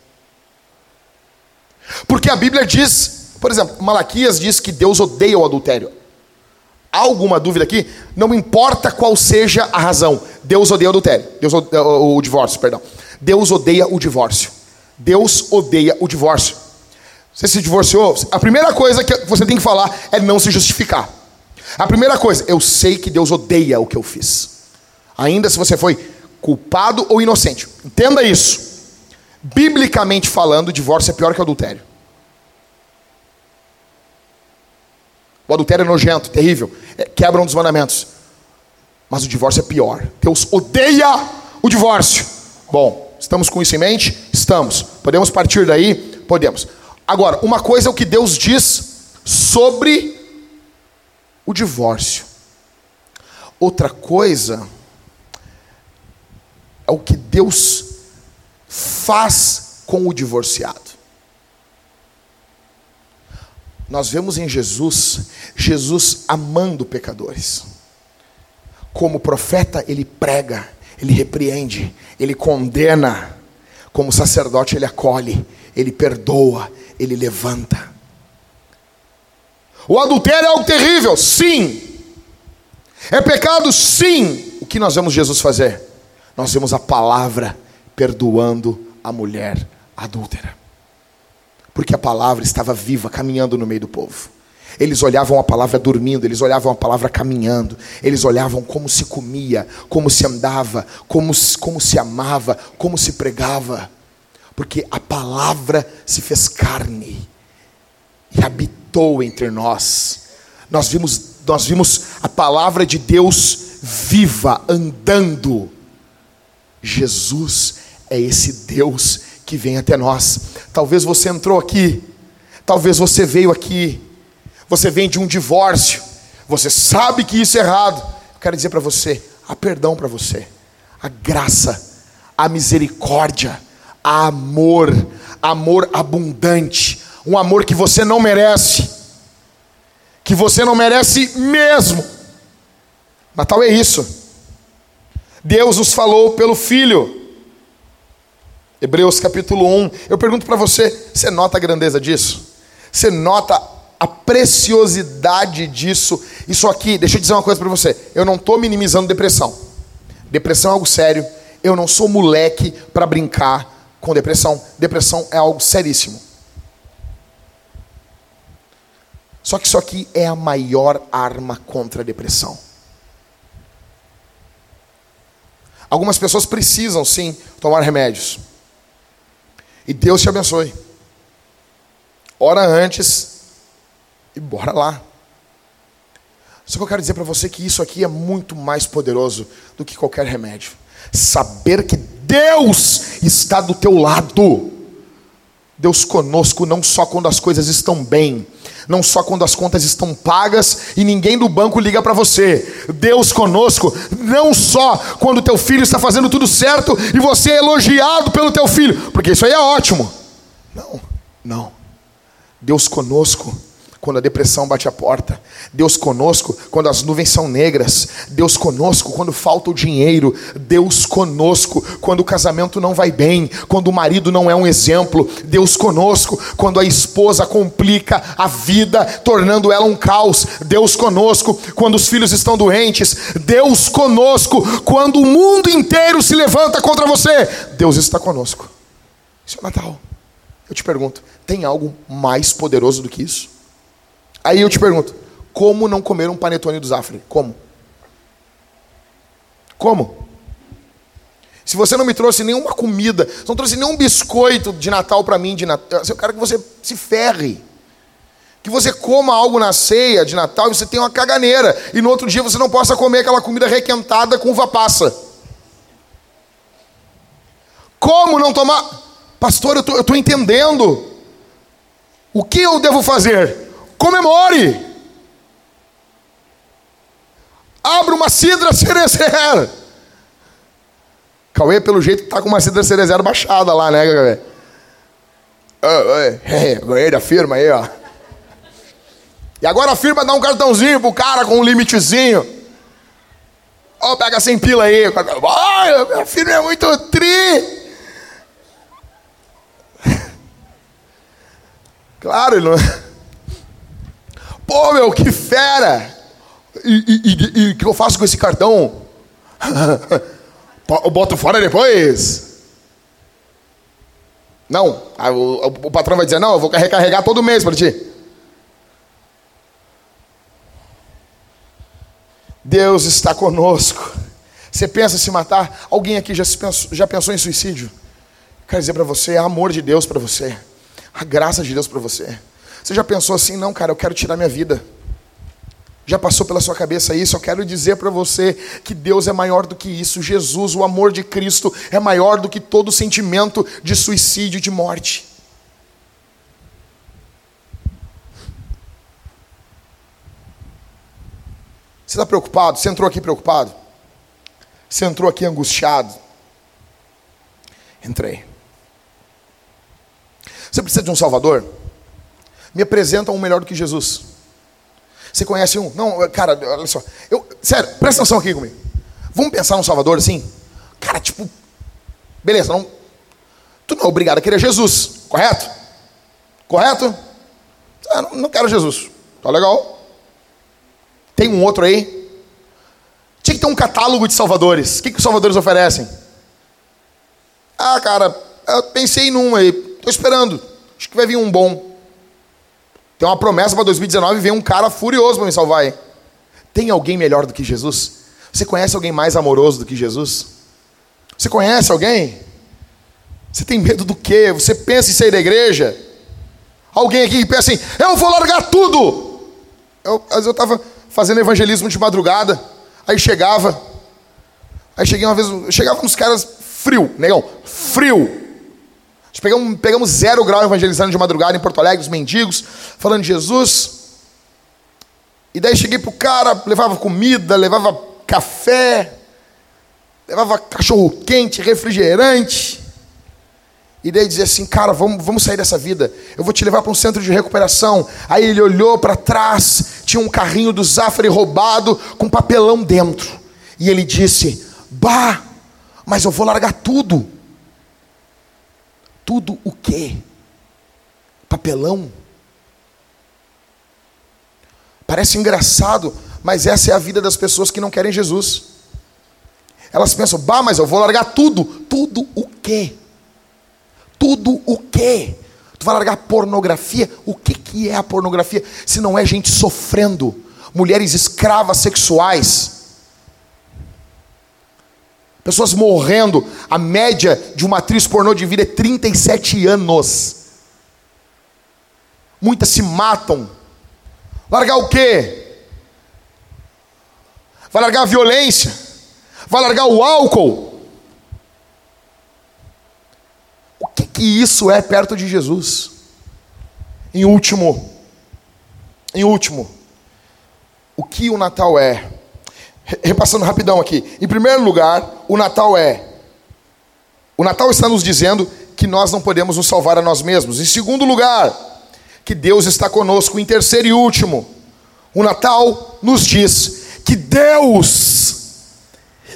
Speaker 1: Porque a Bíblia diz, por exemplo, Malaquias diz que Deus odeia o adultério. Há alguma dúvida aqui? Não importa qual seja a razão, Deus odeia o adultério, Deus odeia, o, divórcio, perdão. Deus odeia o divórcio. Deus odeia o divórcio. Você se divorciou? A primeira coisa que você tem que falar é não se justificar. A primeira coisa, eu sei que Deus odeia o que eu fiz. Ainda se você foi culpado ou inocente. Entenda isso. Biblicamente falando, divórcio é pior que adultério. O adultério é nojento, terrível, é, quebra um dos mandamentos. Mas o divórcio é pior. Deus odeia o divórcio. Bom, estamos com isso em mente? Estamos. Podemos partir daí? Podemos. Agora, uma coisa é o que Deus diz sobre o divórcio. Outra coisa é o que Deus faz com o divorciado. nós vemos em Jesus, Jesus amando pecadores. Como profeta, ele prega, ele repreende, ele condena. Como sacerdote, ele acolhe, ele perdoa, ele levanta. O adultério é algo terrível, sim. É pecado, sim. O que nós vemos Jesus fazer? Nós vemos a palavra perdoando a mulher adúltera. Porque a palavra estava viva, caminhando no meio do povo. Eles olhavam a palavra dormindo, eles olhavam a palavra caminhando, eles olhavam como se comia, como se andava, como, como se amava, como se pregava. Porque a palavra se fez carne e habitou entre nós. Nós vimos, nós vimos a palavra de Deus viva, andando. Jesus é esse Deus que vem até nós. Talvez você entrou aqui, talvez você veio aqui, você vem de um divórcio, você sabe que isso é errado. Eu quero dizer para você: há perdão para você, a graça, a misericórdia, a amor, amor abundante, um amor que você não merece, que você não merece mesmo. Natal é isso. Deus nos falou pelo Filho. Hebreus capítulo 1. Eu pergunto para você: você nota a grandeza disso? Você nota a preciosidade disso? Isso aqui, deixa eu dizer uma coisa para você: eu não estou minimizando depressão. Depressão é algo sério. Eu não sou moleque para brincar com depressão. Depressão é algo seríssimo. Só que isso aqui é a maior arma contra a depressão. Algumas pessoas precisam sim tomar remédios. E Deus te abençoe. Ora antes e bora lá. Só que eu quero dizer para você que isso aqui é muito mais poderoso do que qualquer remédio. Saber que Deus está do teu lado. Deus conosco não só quando as coisas estão bem, não só quando as contas estão pagas e ninguém do banco liga para você. Deus conosco não só quando teu filho está fazendo tudo certo e você é elogiado pelo teu filho, porque isso aí é ótimo. Não, não. Deus conosco quando a depressão bate a porta. Deus conosco quando as nuvens são negras. Deus conosco quando falta o dinheiro. Deus conosco quando o casamento não vai bem. Quando o marido não é um exemplo. Deus conosco quando a esposa complica a vida, tornando ela um caos. Deus conosco quando os filhos estão doentes. Deus conosco quando o mundo inteiro se levanta contra você. Deus está conosco. Isso é Natal. Eu te pergunto, tem algo mais poderoso do que isso? Aí eu te pergunto, como não comer um panetone do Zafre? Como? Como? Se você não me trouxe nenhuma comida, não trouxe nenhum biscoito de Natal para mim, de Natal, eu quero que você se ferre. Que você coma algo na ceia de Natal e você tenha uma caganeira. E no outro dia você não possa comer aquela comida requentada com uva passa. Como não tomar? Pastor, eu estou entendendo. O que eu devo fazer? Comemore. Abra uma cidra cerezer. Cauê, pelo jeito, tá com uma cidra cerezer baixada lá, né, Cauê? Ganhei da firma aí, ó. E agora a firma dá um cartãozinho pro cara com um limitezinho. Ó, oh, pega sem pila aí. Oh, a firma é muito tri. Claro, ele não. Pô, meu, que fera! E o que eu faço com esse cartão? eu boto fora depois? Não. O, o, patrão vai dizer: Não, eu vou recarregar todo mês para ti. Deus está conosco. Você pensa em se matar? Alguém aqui já, pensou, já pensou em suicídio? Quero dizer para você: é amor de Deus para você, a graça de Deus para você. Você já pensou assim, não, cara, eu quero tirar minha vida? Já passou pela sua cabeça isso? Eu quero dizer para você que Deus é maior do que isso. Jesus, o amor de Cristo, é maior do que todo sentimento de suicídio, de morte. Você está preocupado? Você entrou aqui preocupado? Você entrou aqui angustiado? Entrei. Você precisa de um Salvador? Me apresentam um melhor do que Jesus. Você conhece um? Não, cara, olha só. Eu, sério, presta atenção aqui comigo. Vamos pensar no Salvador assim? Cara, tipo, beleza, não, tu não é obrigado a querer Jesus, correto? Correto? Ah, não, não quero Jesus. Tá legal? Tem um outro aí? Tinha que ter um catálogo de salvadores. O que, que os salvadores oferecem? Ah, cara, eu pensei num aí. Estou esperando. Acho que vai vir um bom. Tem uma promessa para 2019 e vem um cara furioso para me salvar aí. Tem alguém melhor do que Jesus? Você conhece alguém mais amoroso do que Jesus? Você conhece alguém? Você tem medo do quê? Você pensa em sair da igreja? Alguém aqui pensa assim, eu vou largar tudo. Eu, eu estava fazendo evangelismo de madrugada, aí chegava, aí cheguei uma vez, chegava uns caras frio, negão, frio. Pegamos, pegamos zero grau evangelizando de madrugada em Porto Alegre, os mendigos, falando de Jesus. E daí cheguei pro cara, levava comida, levava café, levava cachorro quente, refrigerante. E daí dizia assim, cara, vamos, vamos sair dessa vida. Eu vou te levar para um centro de recuperação. Aí ele olhou para trás, tinha um carrinho do Zafari roubado com papelão dentro. E ele disse: Bah, mas eu vou largar tudo. Tudo o quê? Papelão? Parece engraçado, mas essa é a vida das pessoas que não querem Jesus. Elas pensam, bah, mas eu vou largar tudo. Tudo o quê? Tudo o quê? Tu vai largar pornografia? O que, que é a pornografia? Se não é gente sofrendo, mulheres escravas sexuais, pessoas morrendo. A média de uma atriz pornô de vida é 37 anos. Muitas se matam. Largar o quê? Vai largar a violência? Vai largar o álcool? que, que isso é perto de Jesus? Em último, em último, o que o Natal é? Repassando rapidão aqui. Em primeiro lugar, o Natal é. O Natal está nos dizendo que nós não podemos nos salvar a nós mesmos. Em segundo lugar, que Deus está conosco. Em terceiro e último, o Natal nos diz que Deus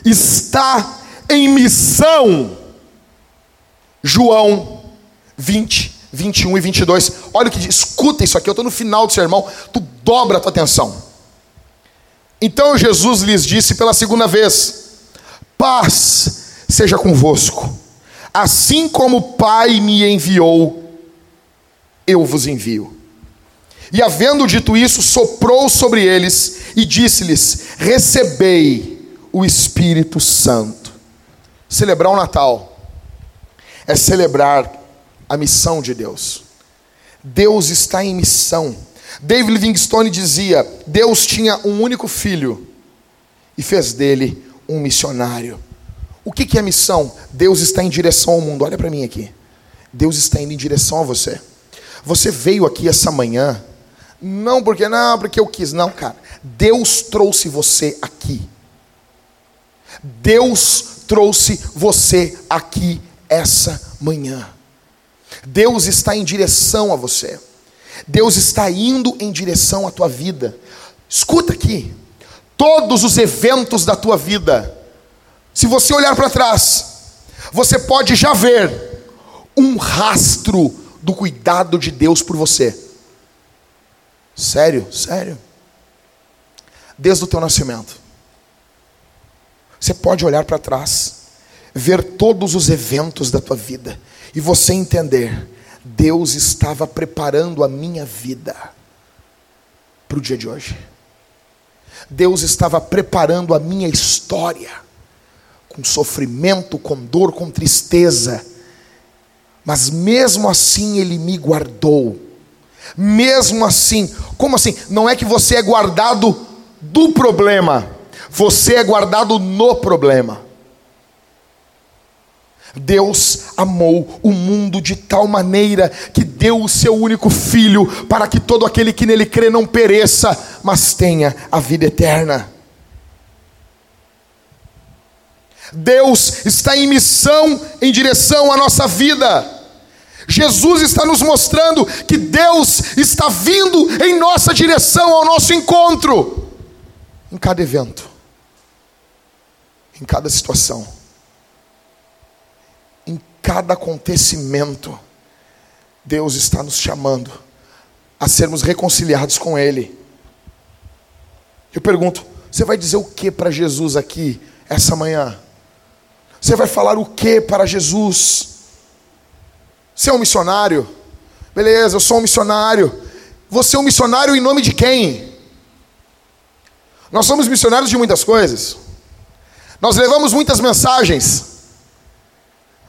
Speaker 1: está em missão João 20, 21 e 22. Olha o que diz, escuta isso aqui, eu estou no final do sermão, tu dobra a tua atenção. Então Jesus lhes disse pela segunda vez: Paz seja convosco, assim como o Pai me enviou, eu vos envio. E havendo dito isso, soprou sobre eles e disse-lhes: Recebei o Espírito Santo. Celebrar o Natal é celebrar a missão de Deus. Deus está em missão. David Livingstone dizia: Deus tinha um único filho e fez dele um missionário. O que, que é missão? Deus está em direção ao mundo. Olha para mim aqui. Deus está indo em direção a você. Você veio aqui essa manhã, não porque não, porque eu quis, não, cara. Deus trouxe você aqui. Deus trouxe você aqui essa manhã. Deus está em direção a você. Deus está indo em direção à tua vida. Escuta aqui. Todos os eventos da tua vida, se você olhar para trás, você pode já ver um rastro do cuidado de Deus por você. Sério, sério. Desde o teu nascimento. Você pode olhar para trás ver todos os eventos da tua vida e você entender, Deus estava preparando a minha vida para o dia de hoje. Deus estava preparando a minha história com sofrimento, com dor, com tristeza. Mas mesmo assim ele me guardou. Mesmo assim, como assim? Não é que você é guardado do problema, você é guardado no problema. Deus amou o mundo de tal maneira que deu o seu único filho para que todo aquele que nele crê não pereça, mas tenha a vida eterna. Deus está em missão em direção à nossa vida. Jesus está nos mostrando que Deus está vindo em nossa direção, ao nosso encontro, em cada evento, em cada situação, cada acontecimento. Deus está nos chamando a sermos reconciliados com Ele. Eu pergunto, você vai dizer o que para Jesus aqui essa manhã? Você vai falar o que para Jesus? Você é um missionário? Beleza, eu sou um missionário. Você é um missionário em nome de quem? Nós somos missionários de muitas coisas. Nós levamos muitas mensagens.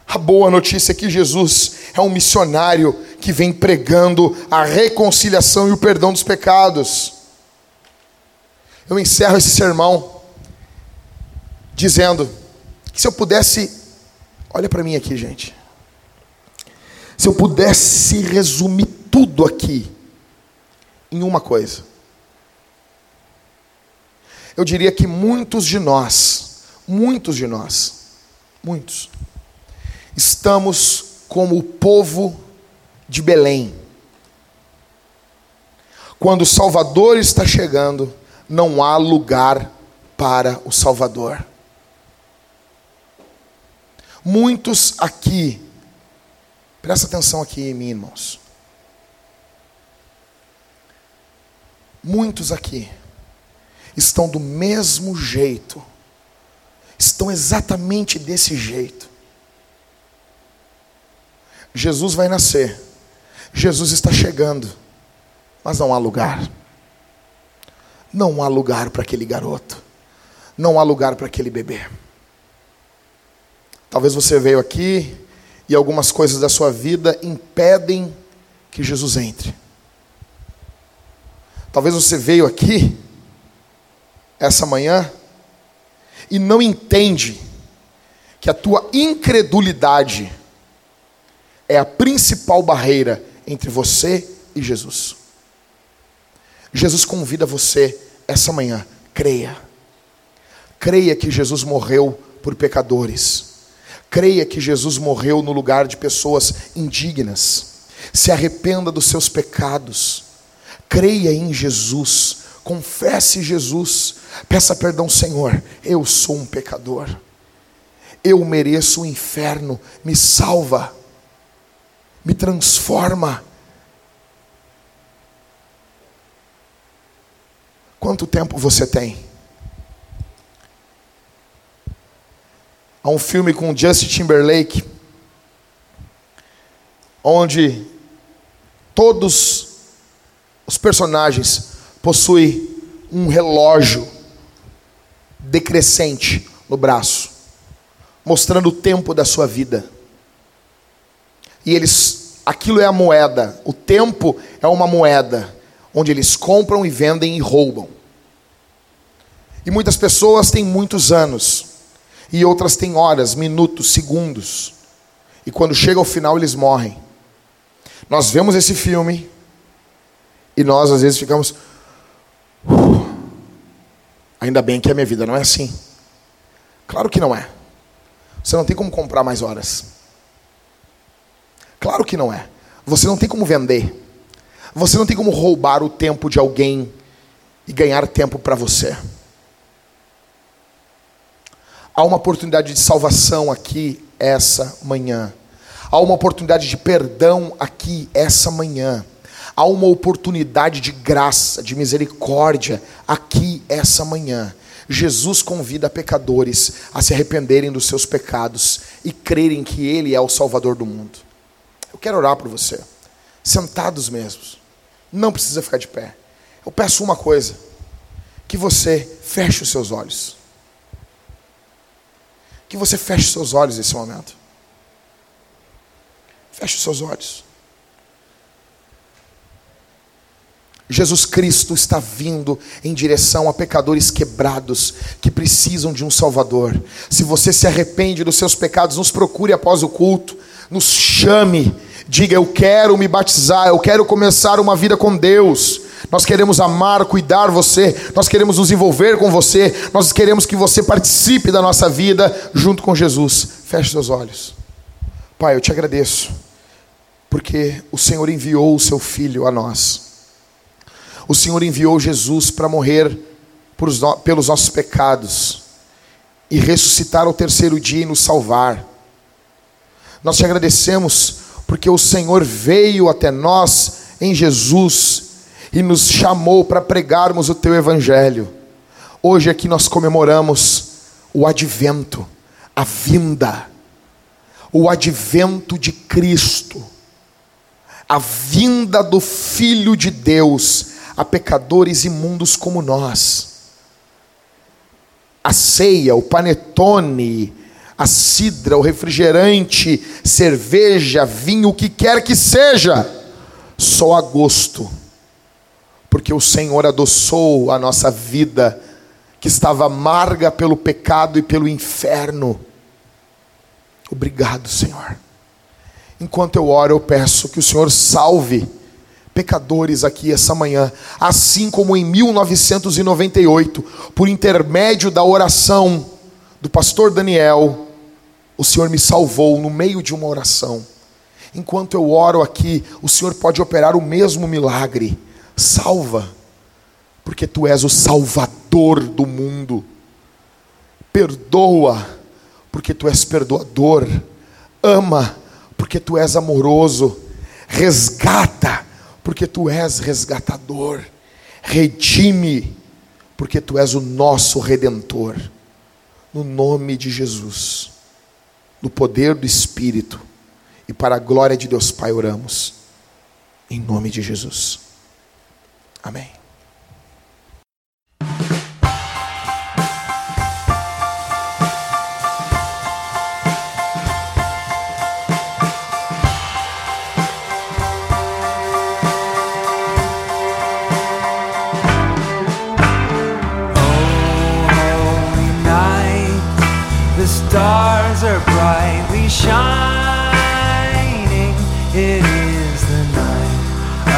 Speaker 1: A boa notícia é que Jesus é um missionário que vem pregando a reconciliação e o perdão dos pecados. Eu encerro esse sermão dizendo que se eu pudesse, olha para mim aqui, gente. Se eu pudesse resumir tudo aqui em uma coisa, eu diria que muitos de nós, muitos de nós, muitos, estamos como o povo de Belém. Quando o Salvador está chegando, não há lugar para o Salvador. Muitos aqui, presta atenção aqui em mim, irmãos. Muitos aqui estão do mesmo jeito, estão exatamente desse jeito. Jesus vai nascer, Jesus está chegando, mas não há lugar. Não há lugar para aquele garoto. Não há lugar para aquele bebê. Talvez você veio aqui e algumas coisas da sua vida impedem que Jesus entre. Talvez você veio aqui essa manhã e não entende que a tua incredulidade é a principal barreira entre você e Jesus. Jesus convida você essa manhã, creia. Creia que Jesus morreu por pecadores. Creia que Jesus morreu no lugar de pessoas indignas. Se arrependa dos seus pecados. Creia em Jesus. Confesse Jesus. Peça perdão, Senhor. Eu sou um pecador. Eu mereço o inferno. Me salva. Me transforma Quanto tempo você tem? Há um filme com Justin Timberlake, onde todos os personagens possuem um relógio decrescente no braço, mostrando o tempo da sua vida. E eles, aquilo é a moeda, o tempo é uma moeda onde eles compram e vendem e roubam. E muitas pessoas têm muitos anos, e outras têm horas, minutos, segundos. E quando chega ao final, eles morrem. Nós vemos esse filme e nós às vezes ficamos. ainda bem que a minha vida não é assim. Claro que não é. Você não tem como comprar mais horas. Claro que não é. Você não tem como vender. Você não tem como roubar o tempo de alguém e ganhar tempo para você. Há uma oportunidade de salvação aqui essa manhã. Há uma oportunidade de perdão aqui essa manhã. Há uma oportunidade de graça, de misericórdia aqui essa manhã. Jesus convida pecadores a se arrependerem dos seus pecados e crerem que Ele é o Salvador do mundo. Eu quero orar por você, sentados mesmos. Não precisa ficar de pé. Eu peço uma coisa: que você feche os seus olhos. Que você feche os seus olhos nesse momento. Feche os seus olhos. Jesus Cristo está vindo em direção a pecadores quebrados que precisam de um Salvador. Se você se arrepende dos seus pecados, nos procure após o culto, nos chame Diga: Eu quero me batizar, eu quero começar uma vida com Deus. Nós queremos amar, cuidar você, nós queremos nos envolver com você, nós queremos que você participe da nossa vida junto com Jesus. Feche seus olhos. Pai, eu te agradeço Porque o Senhor enviou o seu filho a nós. O Senhor enviou Jesus para morrer pelos nossos pecados e ressuscitar ao terceiro dia e nos salvar. Nós te agradecemos porque o Senhor veio até nós em Jesus e nos chamou para pregarmos o teu evangelho. Hoje aqui nós comemoramos o advento, a vinda, o advento de Cristo, a vinda do Filho de Deus a pecadores imundos como nós. A ceia, o panetone, a cidra, o refrigerante, cerveja, vinho, o que quer que seja, só a gosto, porque o Senhor adoçou a nossa vida, que estava amarga pelo pecado e pelo inferno. Obrigado, Senhor. Enquanto eu oro, eu peço que o Senhor salve pecadores aqui essa manhã, assim como em 1998, por intermédio da oração do pastor Daniel, o Senhor me salvou no meio de uma oração. Enquanto eu oro aqui, o Senhor pode operar o mesmo milagre. Salva, porque tu és o salvador do mundo. Perdoa, porque tu és perdoador. Ama, porque tu és amoroso. Resgata, porque tu és resgatador. Redime, porque tu és o nosso redentor. No nome de Jesus no poder do Espírito e para a glória de Deus Pai oramos, em nome de Jesus. Amém.
Speaker 2: Brightly shining. It is the night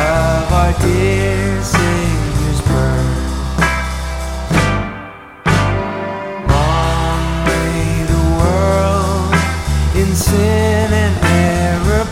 Speaker 2: of our dear Savior's birth. Long lay the world in sin and error